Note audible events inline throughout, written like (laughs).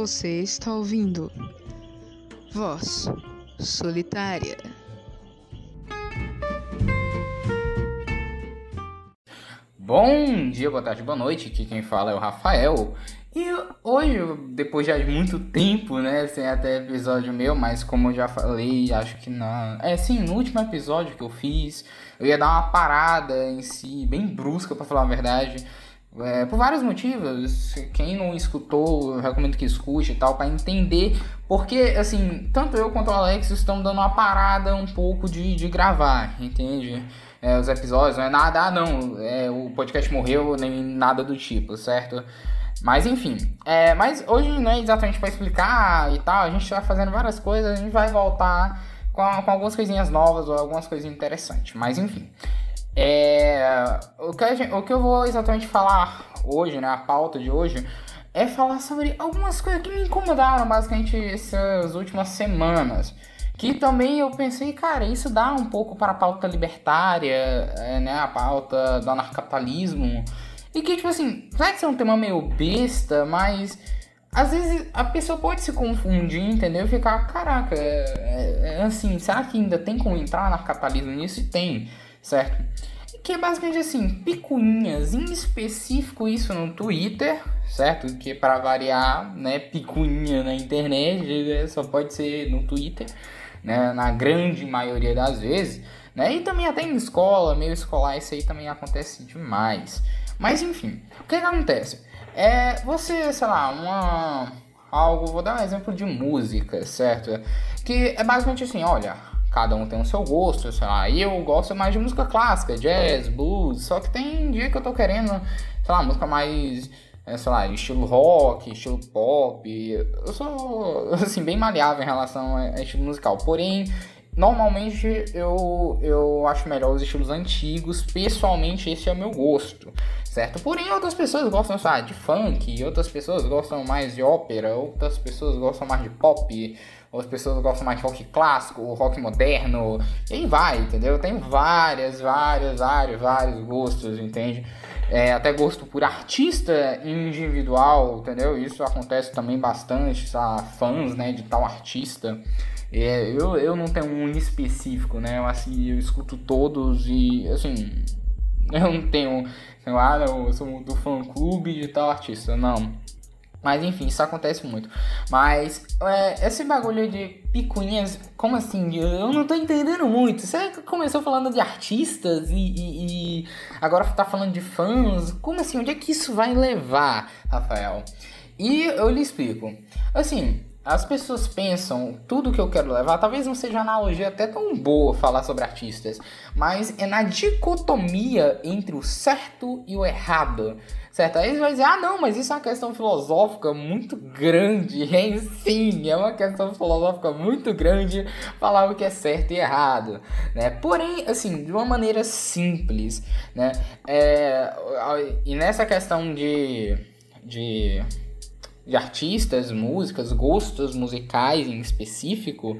Você está ouvindo Voz Solitária. Bom dia, boa tarde, boa noite. Aqui quem fala é o Rafael. E hoje, depois de muito tempo, né, sem até episódio meu, mas como eu já falei, acho que na. É, sim, no último episódio que eu fiz, eu ia dar uma parada em si, bem brusca, para falar a verdade. É, por vários motivos. Quem não escutou, eu recomendo que escute e tal, para entender. Porque, assim, tanto eu quanto o Alex estão dando uma parada um pouco de, de gravar, entende? É, os episódios, não é nada, ah, não, é, o podcast morreu, nem nada do tipo, certo? Mas enfim, é, mas hoje não é exatamente para explicar e tal, a gente vai fazendo várias coisas, a gente vai voltar com, com algumas coisinhas novas ou algumas coisas interessantes, mas enfim. É, o, que gente, o que eu vou exatamente falar hoje, né, a pauta de hoje, é falar sobre algumas coisas que me incomodaram basicamente essas últimas semanas. Que também eu pensei, cara, isso dá um pouco para a pauta libertária, é, né, a pauta do anarcapitalismo. E que, tipo assim, vai ser um tema meio besta, mas às vezes a pessoa pode se confundir, entendeu? Ficar, caraca, é, é, é assim, será que ainda tem como entrar anarcapitalismo nisso? E tem certo? Que é basicamente assim, picuinhas, em específico isso no Twitter, certo? Que para variar, né, picuinha na internet né, só pode ser no Twitter, né, na grande maioria das vezes, né? E também até em escola, meio escolar, isso aí também acontece demais. Mas enfim, o que, que acontece? É você, sei lá, uma algo, vou dar um exemplo de música, certo? Que é basicamente assim, olha, cada um tem o seu gosto, sei lá. E eu gosto mais de música clássica, jazz, blues, só que tem dia que eu tô querendo, sei lá, música mais, é, sei lá, estilo rock, estilo pop. Eu sou, (laughs) assim, bem maleável em relação a estilo musical. Porém, normalmente eu, eu acho melhor os estilos antigos, pessoalmente esse é o meu gosto, certo? Porém, outras pessoas gostam, sabe, de funk, outras pessoas gostam mais de ópera, outras pessoas gostam mais de pop, ou as pessoas gostam mais de rock clássico, rock moderno, e aí vai, entendeu? Tem várias, várias, vários, vários gostos, entende? É, até gosto por artista individual, entendeu? Isso acontece também bastante, sabe? fãs, né, de tal artista. É, eu, eu não tenho um específico, né? Eu, assim, eu escuto todos e, assim, eu não tenho, sei lá, eu sou do fã clube de tal artista, não. Mas enfim, isso acontece muito. Mas é, esse bagulho de picuinhas, como assim? Eu não tô entendendo muito. Você começou falando de artistas e, e, e, agora tá falando de fãs. Como assim? Onde é que isso vai levar, Rafael? E eu lhe explico. Assim, as pessoas pensam, tudo que eu quero levar, talvez não seja analogia até tão boa falar sobre artistas, mas é na dicotomia entre o certo e o errado. Certo? Aí você vai dizer, ah não, mas isso é uma questão filosófica muito grande. É, sim, é uma questão filosófica muito grande falar o que é certo e errado. Né? Porém, assim, de uma maneira simples. Né? É, e nessa questão de, de, de artistas, músicas, gostos musicais em específico,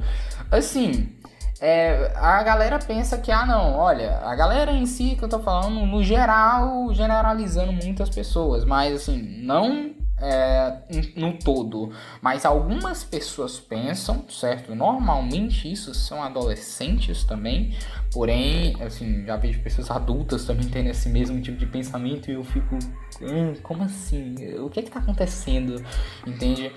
assim é, a galera pensa que, ah, não, olha, a galera em si que eu tô falando, no geral, generalizando muitas pessoas, mas assim, não é, no todo, mas algumas pessoas pensam, certo? Normalmente isso são adolescentes também, porém, assim, já vejo pessoas adultas também tendo esse mesmo tipo de pensamento e eu fico, hum, como assim? O que é que tá acontecendo? Entende?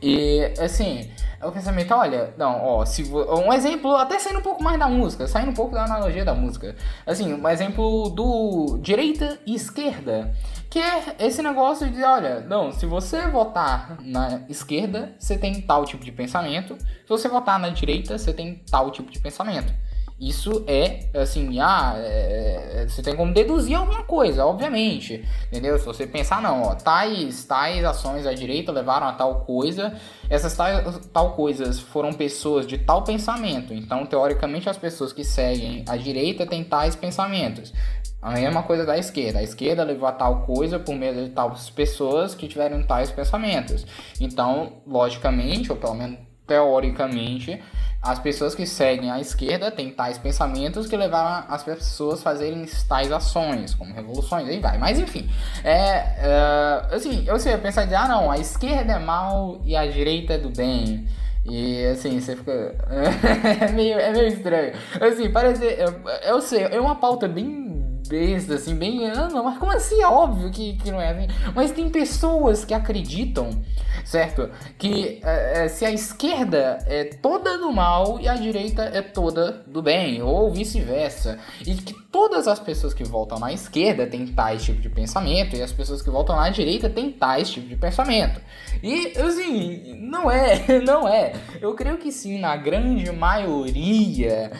E, assim, é o pensamento, olha, não, ó, se um exemplo, até saindo um pouco mais da música, saindo um pouco da analogia da música, assim, um exemplo do direita e esquerda. Que é esse negócio de, olha, não, se você votar na esquerda, você tem tal tipo de pensamento. Se você votar na direita, você tem tal tipo de pensamento. Isso é, assim, ah, é, é, você tem como deduzir alguma coisa, obviamente, entendeu? Se você pensar, não, ó, tais, tais ações à direita levaram a tal coisa, essas tais, tal coisas foram pessoas de tal pensamento, então, teoricamente, as pessoas que seguem a direita têm tais pensamentos. A mesma coisa da esquerda. A esquerda levou a tal coisa por meio de tais pessoas que tiveram tais pensamentos. Então, logicamente, ou pelo menos teoricamente, as pessoas que seguem a esquerda têm tais pensamentos que levaram as pessoas a fazerem tais ações, como revoluções, aí vai. Mas enfim, é, uh, assim, eu sei, pensar de, ah não, a esquerda é mal e a direita é do bem. E assim, você fica. (laughs) é, meio, é meio estranho. Assim, parece. Eu, eu sei, é uma pauta bem besta, assim, bem. Ah, não, mas como assim? É óbvio que, que não é assim. Mas tem pessoas que acreditam, certo? Que é, se a esquerda é toda do mal e a direita é toda do bem, ou vice-versa. E que todas as pessoas que voltam na esquerda têm tais tipo de pensamento, e as pessoas que voltam na direita têm tais tipo de pensamento. E, assim, não é, (laughs) não é. Eu creio que sim, na grande maioria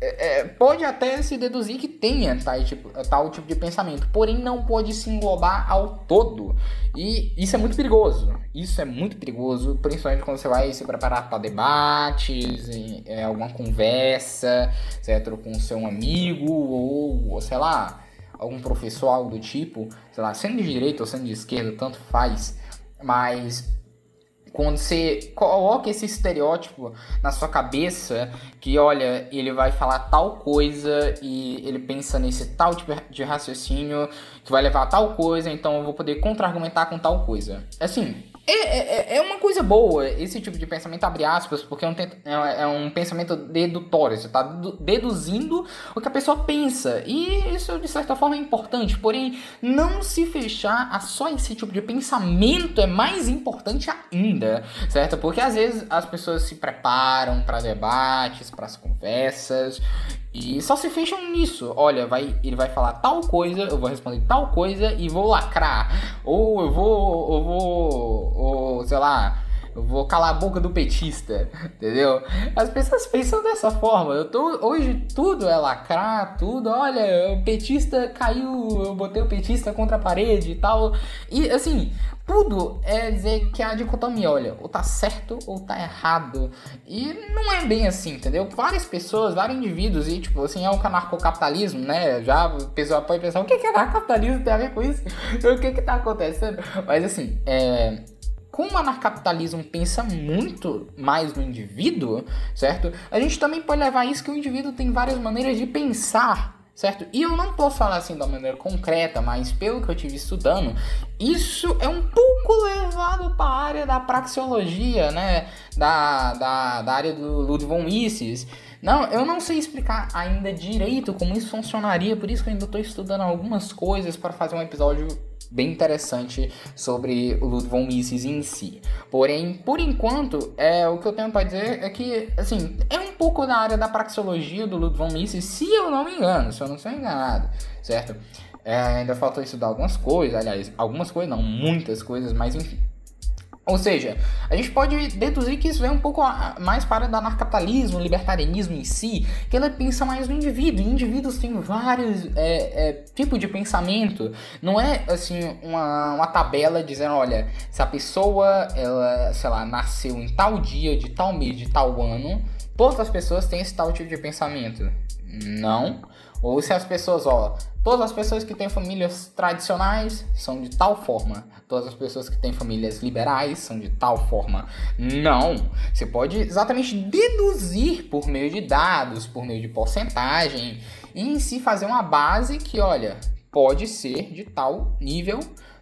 é, é, pode até se deduzir que tenha tal tipo, tal tipo de pensamento, porém não pode se englobar ao todo. E isso é muito perigoso. Isso é muito perigoso, principalmente quando você vai se preparar para debates, em, é, alguma conversa, certo? Com seu amigo ou, ou, sei lá, algum professor, algo do tipo, sei lá, sendo de direita ou sendo de esquerda, tanto faz. Mas quando você coloca esse estereótipo na sua cabeça, que olha, ele vai falar tal coisa e ele pensa nesse tal tipo de raciocínio que vai levar a tal coisa, então eu vou poder contra-argumentar com tal coisa. Assim, é, é, é, uma coisa boa esse tipo de pensamento, abre aspas, porque é um, é, é um pensamento dedutório. Você está deduzindo o que a pessoa pensa. E isso, de certa forma, é importante. Porém, não se fechar a só esse tipo de pensamento é mais importante ainda, certo? Porque às vezes as pessoas se preparam para debates, para as conversas e só se fecham nisso. Olha, vai, ele vai falar tal coisa, eu vou responder tal coisa e vou lacrar. Ou eu vou, eu vou, ou, sei lá, eu vou calar a boca do petista, entendeu? As pessoas pensam dessa forma. Eu tô hoje tudo é lacrar, tudo. Olha, o petista caiu, eu botei o petista contra a parede e tal. E assim, tudo é dizer que a dicotomia, olha, ou tá certo ou tá errado. E não é bem assim, entendeu? Várias pessoas, vários indivíduos, e tipo, assim, é o anarcocapitalismo, né? Já a pessoa pode pensar, o que que anarcocapitalismo tem a ver com isso? (laughs) o que que tá acontecendo? Mas assim, é como o anarcapitalismo pensa muito mais no indivíduo, certo? A gente também pode levar isso que o indivíduo tem várias maneiras de pensar certo? E eu não posso falar assim de uma maneira concreta, mas pelo que eu tive estudando, isso é um pouco levado para a área da praxeologia, né? Da, da, da área do Ludwig von Mises. Não, eu não sei explicar ainda direito como isso funcionaria, por isso que eu ainda estou estudando algumas coisas para fazer um episódio bem interessante sobre o Ludwig von Mises em si. Porém, por enquanto, é o que eu tenho para dizer é que, assim, é um pouco da área da praxeologia do Ludwig von Mises, se eu não me engano, se eu não estou enganado, certo? É, ainda falta estudar algumas coisas, aliás, algumas coisas não, muitas coisas, mas enfim. Ou seja, a gente pode deduzir que isso vem um pouco mais para do anarcapitalismo, libertarianismo em si, que ela pensa mais no indivíduo. E indivíduos têm vários é, é, tipos de pensamento. Não é assim uma, uma tabela dizendo, olha, se a pessoa, ela, sei lá, nasceu em tal dia, de tal mês, de tal ano, todas as pessoas têm esse tal tipo de pensamento. Não. Ou se as pessoas, ó, todas as pessoas que têm famílias tradicionais são de tal forma, todas as pessoas que têm famílias liberais são de tal forma. Não. Você pode exatamente deduzir por meio de dados, por meio de porcentagem, e em si fazer uma base que, olha, pode ser de tal nível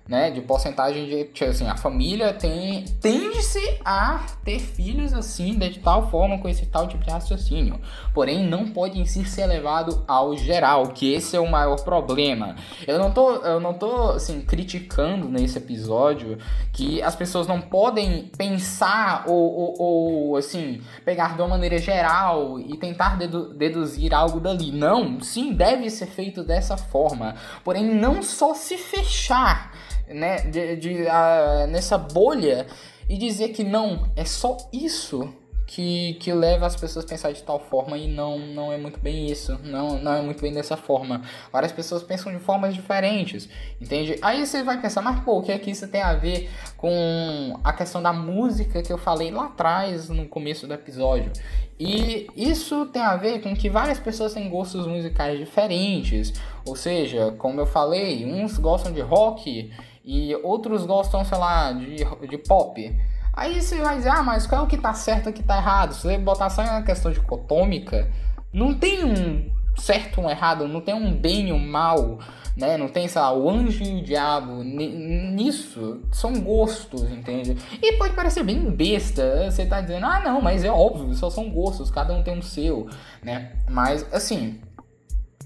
né, de porcentagem de, tipo assim, a família tem tende-se a ter filhos assim, de tal forma com esse tal tipo de raciocínio. Porém, não pode em si ser levado ao geral, que esse é o maior problema. Eu não tô, eu não tô assim criticando nesse episódio que as pessoas não podem pensar ou, ou, ou assim, pegar de uma maneira geral e tentar dedu deduzir algo dali. Não, sim, deve ser feito dessa forma. Porém, não só se fechar né, de, de uh, nessa bolha e dizer que não, é só isso que, que leva as pessoas a pensar de tal forma e não, não é muito bem isso, não, não é muito bem dessa forma. Várias pessoas pensam de formas diferentes, entende? Aí você vai pensar, mas pô, o que é que isso tem a ver com a questão da música que eu falei lá atrás no começo do episódio? E isso tem a ver com que várias pessoas têm gostos musicais diferentes, ou seja, como eu falei, uns gostam de rock e outros gostam, sei lá, de, de pop. Aí você vai dizer, ah, mas qual é o que tá certo e o que tá errado? Se você botar só uma questão dicotômica, não tem um certo um errado, não tem um bem e um mal, né? Não tem, sei lá, o anjo e o diabo. Nisso, são gostos, entende? E pode parecer bem besta, você tá dizendo, ah, não, mas é óbvio, só são gostos, cada um tem um seu, né? Mas, assim,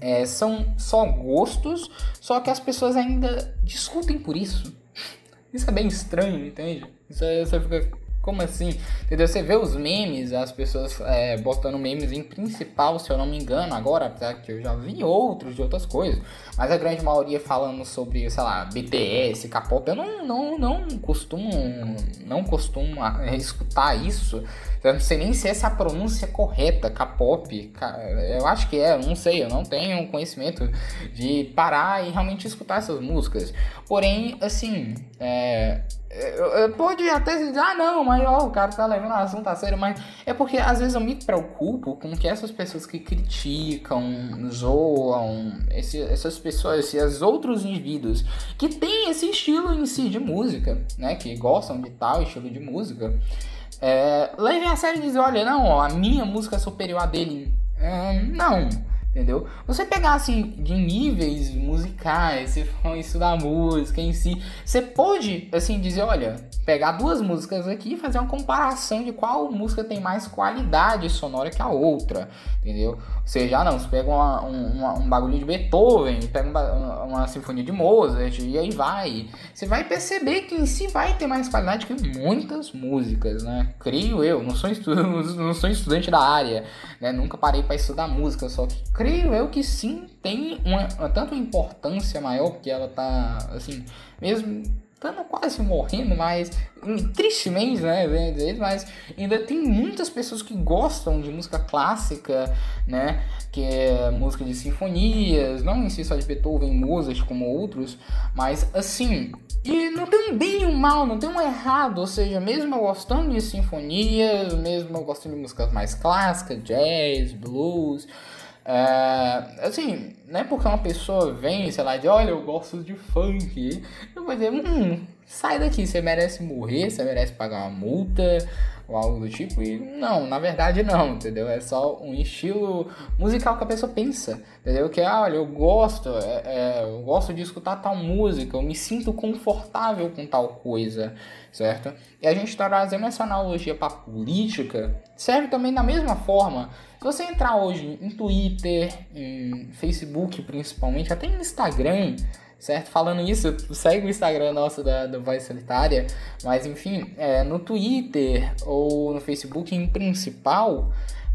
é, são só gostos, só que as pessoas ainda discutem por isso. Isso é bem estranho, entende? Isso é, você fica como assim? Entendeu? Você vê os memes, as pessoas é, botando memes em principal, se eu não me engano, agora, apesar que eu já vi outros de outras coisas, mas a grande maioria falando sobre, sei lá, BTS, K-pop, eu não, não, não costumo, não costumo escutar isso. Eu não sei nem se essa é a pronúncia correta, K-pop. Eu acho que é, eu não sei, eu não tenho conhecimento de parar e realmente escutar essas músicas. Porém, assim, é, Pode até dizer, ah não, mas ó, o cara tá levando o assunto a sério, mas é porque às vezes eu me preocupo com que essas pessoas que criticam, zoam, esse, essas pessoas, esses outros indivíduos que têm esse estilo em si de música, né, que gostam de tal estilo de música, é, levem a sério e dizem, olha, não, ó, a minha música é superior a dele. É, não entendeu? Você pegar assim de níveis musicais, você for estudar música em si, você pode assim dizer, olha, pegar duas músicas aqui e fazer uma comparação de qual música tem mais qualidade sonora que a outra, entendeu? Ou seja, ah, não, você pega uma, um, um bagulho de Beethoven, pega uma, uma, sinfonia de Mozart e aí vai. Você vai perceber que em si vai ter mais qualidade que muitas músicas, né? Creio eu, não sou, estu (laughs) não sou estudante da área, né? Nunca parei para estudar música, só que creio eu que sim tem uma, tanto importância maior, porque ela tá assim, mesmo estando quase morrendo, mas tristemente, né, mas ainda tem muitas pessoas que gostam de música clássica, né, que é música de sinfonias, não em si só de Beethoven, Mozart como outros, mas assim, e não tem um bem e um mal, não tem um errado, ou seja, mesmo eu gostando de sinfonias, mesmo eu gostando de músicas mais clássicas, jazz, blues, é, assim, não é porque uma pessoa vem, sei lá, de olha, eu gosto de funk, eu vou dizer, hum, sai daqui, você merece morrer, você merece pagar uma multa ou algo do tipo. E não, na verdade não, entendeu? É só um estilo musical que a pessoa pensa, entendeu? Que, ah, olha, eu gosto, é, é, eu gosto de escutar tal música, eu me sinto confortável com tal coisa, certo? E a gente está trazendo essa analogia para política, serve também da mesma forma se você entrar hoje em Twitter, em Facebook principalmente, até em Instagram, certo? Falando isso, segue o Instagram nosso da, da Voz Solitária, mas enfim, é, no Twitter ou no Facebook em principal,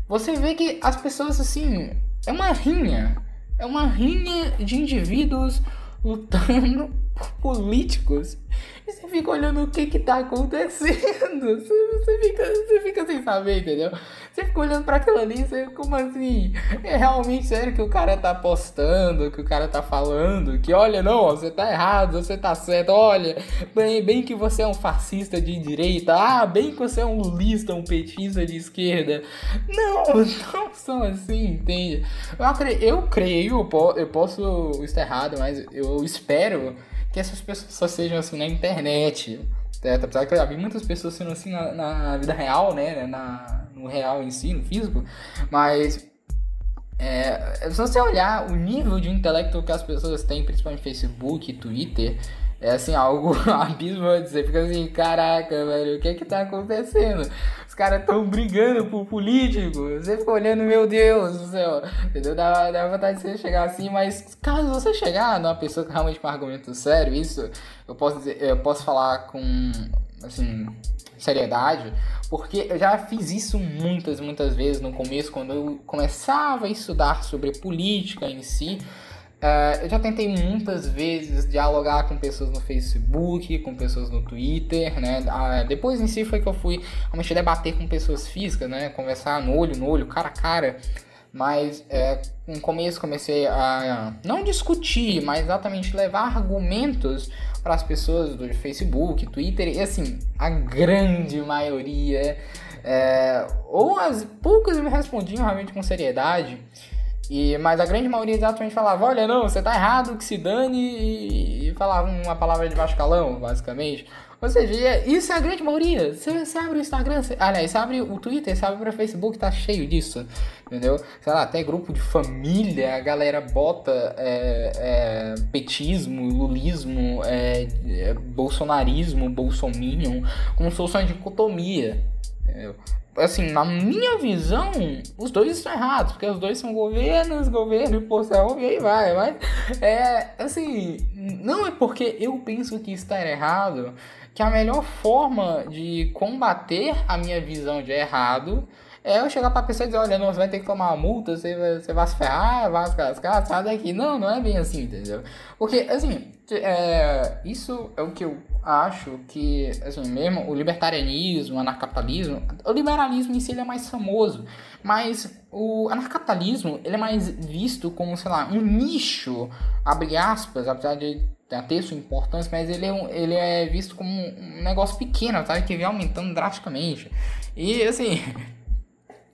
você vê que as pessoas assim, é uma rinha, é uma rinha de indivíduos lutando por políticos. E você fica olhando o que que tá acontecendo. (laughs) Você, você, fica, você fica sem saber, entendeu? Você fica olhando para aquilo ali, você, como assim? É realmente sério que o cara tá postando, que o cara tá falando, que olha, não, você tá errado, você tá certo, olha, bem, bem que você é um fascista de direita, ah, bem que você é um lista, um petista de esquerda. Não, (laughs) não são assim, entende? Eu creio, eu, creio, eu posso estar errado, mas eu espero que essas pessoas sejam assim na internet. Certo? Apesar que eu já vi muitas pessoas sendo assim na, na vida real, né? Na, no real em si, no físico. Mas é, se você olhar o nível de intelecto que as pessoas têm, principalmente Facebook, Twitter, é assim, algo (laughs) abismante. Você fica assim, caraca, velho, o que é que tá acontecendo? Os caras tão brigando por político. Você fica olhando, meu Deus do céu. Entendeu? Dá, dá vontade de você chegar assim, mas caso você chegar numa pessoa que realmente com argumento sério, isso eu posso dizer, eu posso falar com assim, seriedade, porque eu já fiz isso muitas, muitas vezes no começo, quando eu começava a estudar sobre política em si. Uh, eu já tentei muitas vezes dialogar com pessoas no Facebook, com pessoas no Twitter, né? Uh, depois em si foi que eu fui realmente debater com pessoas físicas, né? Conversar no olho, no olho, cara a cara. Mas é, no começo comecei a não discutir, mas exatamente levar argumentos para as pessoas do Facebook, Twitter, e assim, a grande maioria, é, ou as poucas me respondiam realmente com seriedade, E, mas a grande maioria exatamente falava, olha, não, você tá errado, que se dane, e, e falava uma palavra de baixo basicamente. Ou seja, isso é a grande maioria. Você, você abre o Instagram, você, aliás, você abre o Twitter, você abre o Facebook, tá cheio disso, entendeu? Sei lá, até grupo de família, a galera bota é, é, petismo, lulismo, é, é bolsonarismo, bolsominion, como se fosse uma dicotomia, entendeu? Assim, na minha visão, os dois estão errados, porque os dois são governos, governo e poção, e aí vai, mas é assim, não é porque eu penso que está errado que a melhor forma de combater a minha visão de errado é eu chegar pra pessoa e dizer, olha, não, você vai ter que tomar uma multa, você vai, você vai se ferrar, vai se cascar, sai daqui. Não, não é bem assim, entendeu? Porque, assim, é, isso é o que eu acho que, assim, mesmo o libertarianismo, o anarcapitalismo, o liberalismo em si ele é mais famoso, mas o anarcapitalismo, ele é mais visto como, sei lá, um nicho, abre aspas, apesar de ter sua importância, mas ele é, ele é visto como um negócio pequeno, sabe, que vem aumentando drasticamente. E, assim... (laughs)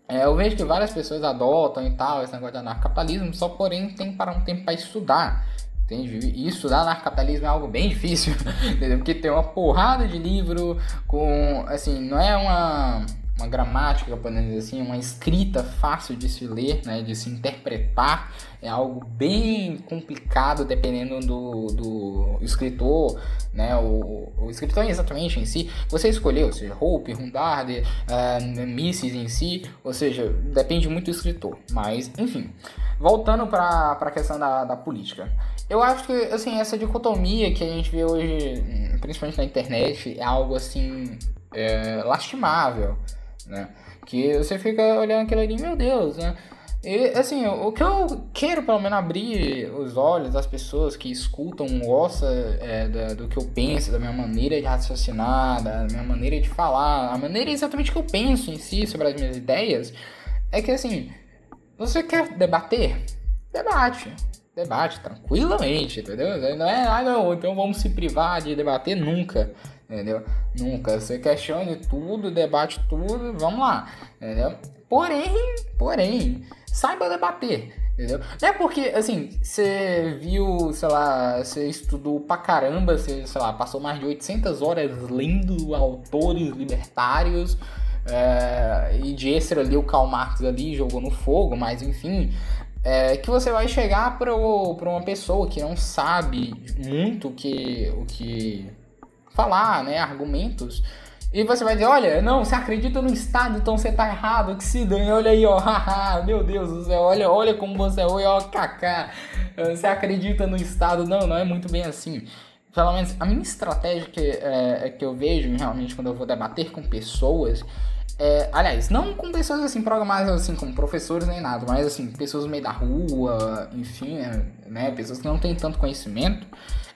É, eu vejo que várias pessoas adotam e tal esse negócio de anarcapitalismo, só porém tem que parar um tempo para estudar. Entende? E estudar anarcapitalismo é algo bem (laughs) difícil, entendeu? Porque tem uma porrada de livro com, assim, não é uma uma gramática, podemos dizer assim, uma escrita fácil de se ler, né, de se interpretar, é algo bem complicado dependendo do, do escritor, né, o, o escritor exatamente em si, você escolheu, ou seja, Hope, Rundard, uh, Mises em si, ou seja, depende muito do escritor, mas enfim, voltando para a questão da, da política, eu acho que assim, essa dicotomia que a gente vê hoje, principalmente na internet, é algo assim, é, lastimável, né? Que você fica olhando aquilo ali, meu Deus, né? Assim, o que eu quero pelo menos abrir os olhos das pessoas que escutam, gostam é, da, do que eu penso, da minha maneira de raciocinar, da minha maneira de falar, a maneira exatamente que eu penso em si sobre as minhas ideias, é que assim, você quer debater? Debate. Debate tranquilamente, entendeu? Não é, ah não, então vamos se privar de debater nunca entendeu? Nunca. Você questione tudo, debate tudo, vamos lá, entendeu? Porém, porém, saiba debater, entendeu? Não é porque, assim, você viu, sei lá, você estudou pra caramba, você, sei lá, passou mais de 800 horas lendo autores libertários, é, e de extra ali o Karl Marx ali jogou no fogo, mas enfim, é, que você vai chegar para uma pessoa que não sabe muito que, o que falar, né, argumentos. E você vai dizer, olha, não, você acredita no Estado, então você tá errado, que se dane, olha aí, ó, (laughs) haha, meu Deus do céu, olha, olha como você é, ó, kaká, você acredita no Estado, não, não é muito bem assim. Pelo menos a minha estratégia que, é, que eu vejo realmente quando eu vou debater com pessoas, é, aliás, não com pessoas assim programadas assim como professores nem nada, mas assim, pessoas no meio da rua, enfim, né, pessoas que não têm tanto conhecimento,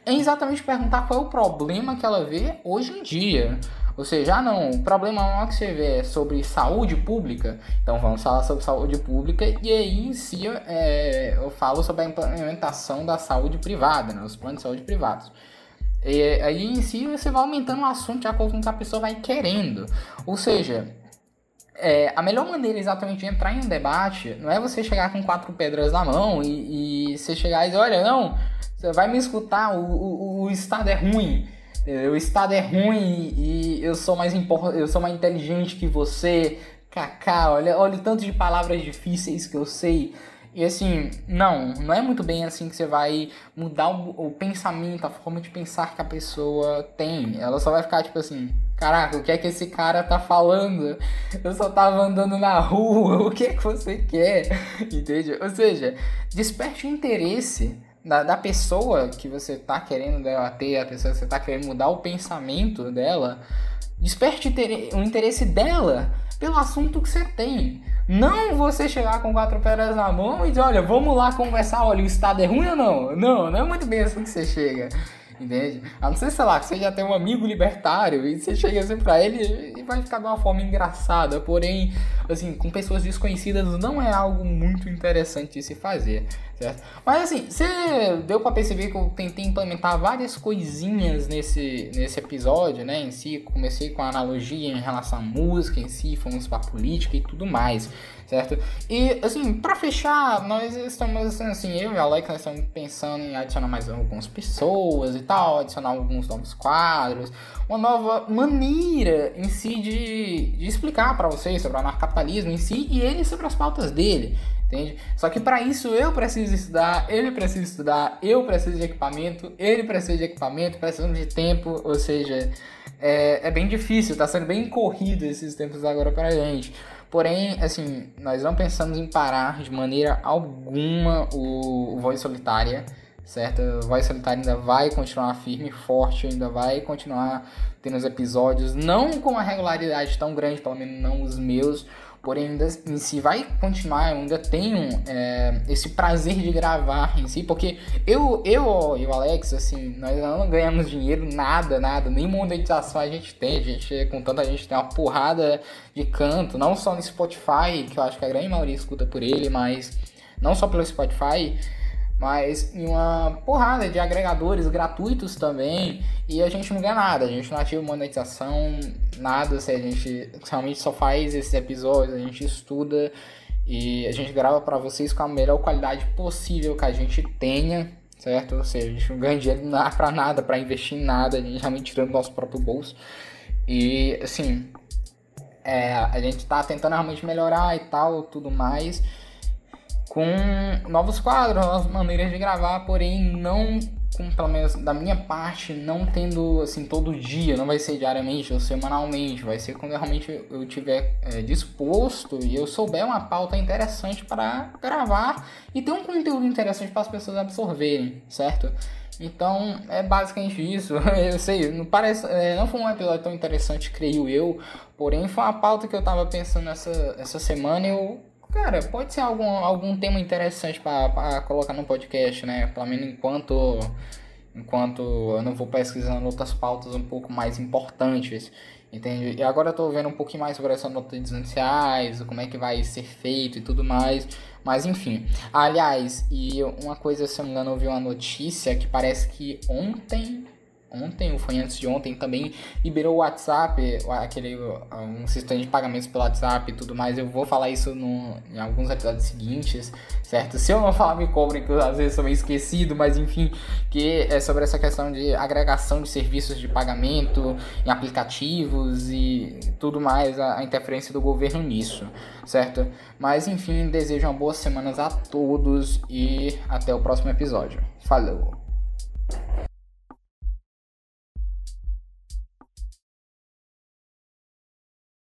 é exatamente perguntar qual é o problema que ela vê hoje em dia. Ou seja, ah não, o problema maior que você vê é sobre saúde pública, então vamos falar sobre saúde pública e aí em si é, eu falo sobre a implementação da saúde privada, né, os planos de saúde privados. E aí em si você vai aumentando o assunto de acordo com o que a pessoa vai querendo. Ou seja, é, a melhor maneira exatamente de entrar em um debate não é você chegar com quatro pedras na mão e, e você chegar e dizer, olha, não, você vai me escutar, o, o, o Estado é ruim. O Estado é ruim e eu sou mais eu sou mais inteligente que você. Kaká, olha, olha o tanto de palavras difíceis que eu sei. E assim, não, não é muito bem assim que você vai mudar o, o, pensamento, a forma de pensar que a pessoa tem. Ela só vai ficar tipo assim, caraca, o que é que esse cara tá falando? Eu só tava andando na rua, (laughs) o que é que você quer? Entende? Ou seja, desperte o interesse da, da pessoa que você tá querendo debater, a pessoa que você tá querendo mudar o pensamento dela, desperte o interesse dela pelo assunto que você tem. Não você chegar com quatro pedras na mão e dizer, olha, vamos lá conversar, olha, o estado é ruim ou não? Não, não é muito bem assim que você chega. Entende? A não ser, sei lá, que você já tem um amigo libertário e você chega assim pra ele e vai ficar de uma forma engraçada. Porém, assim, com pessoas desconhecidas não é algo muito interessante de se fazer. Certo? Mas assim, você deu para perceber que eu tentei implementar várias coisinhas nesse, nesse episódio, né? Em si, comecei com a analogia em relação à música em si, fomos para política e tudo mais, certo? E assim, para fechar, nós estamos assim, eu e a Alex nós estamos pensando em adicionar mais algumas pessoas e tal, adicionar alguns novos quadros, uma nova maneira em si de, de explicar para vocês sobre o anarcapitalismo em si e ele sobre as pautas dele entende? Só que para isso eu preciso estudar, ele precisa estudar, eu preciso de equipamento, ele precisa de equipamento, precisamos de tempo, ou seja, é, é bem difícil, está sendo bem corrido esses tempos agora para a gente. Porém, assim, nós não pensamos em parar de maneira alguma o, o Voz Solitária, certo? O Voz Solitária ainda vai continuar firme forte, ainda vai continuar tendo os episódios, não com uma regularidade tão grande, pelo menos não os meus, porém ainda em si vai continuar, eu ainda tenho é, esse prazer de gravar em si, porque eu, eu e o Alex, assim, nós não ganhamos dinheiro, nada, nada, nem monetização a gente tem, a gente, contanto a gente tem uma porrada de canto, não só no Spotify, que eu acho que a grande maioria escuta por ele, mas não só pelo Spotify, mas em uma porrada de agregadores gratuitos também e a gente não ganha nada, a gente não ativa monetização, nada, se a gente realmente só faz esses episódios, a gente estuda e a gente grava para vocês com a melhor qualidade possível que a gente tenha, certo? Ou seja, a gente não ganha dinheiro para nada, para investir em nada, a gente realmente tirando nosso próprio bolso. E assim, é, a gente tá tentando realmente melhorar e tal, tudo mais com novos quadros, novas maneiras de gravar, porém não com, pelo menos da minha parte, não tendo assim todo dia, não vai ser diariamente ou semanalmente, vai ser quando realmente eu tiver é, disposto e eu souber uma pauta interessante para gravar e ter um conteúdo interessante para as pessoas absorverem, certo? Então é basicamente isso. (laughs) Eu sei, não parece, é, não foi um episódio tão interessante, creio eu. Porém, foi uma pauta que eu tava pensando essa, essa semana e eu Cara, pode ser algum, algum tema interessante para colocar no podcast, né? Pelo menos enquanto, enquanto eu não vou pesquisando outras pautas um pouco mais importantes, entende? E agora eu tô vendo um pouquinho mais sobre essa nota de iniciais, como é que vai ser feito e tudo mais. Mas enfim. Aliás, e uma coisa, se eu não me engano, eu vi uma notícia que parece que ontem ontem, ou foi antes de ontem, também liberou o WhatsApp, aquele um sistema de pagamentos pelo WhatsApp e tudo mais. Eu vou falar isso no, em alguns episódios seguintes, certo? Se eu não falar, me cobrem, que eu, às vezes sou meio esquecido, mas enfim, que é sobre essa questão de agregação de serviços de pagamento em aplicativos e tudo mais, a, a interferência do governo nisso, certo? Mas enfim, desejo uma boas semanas a todos e até o próximo episódio. Falou!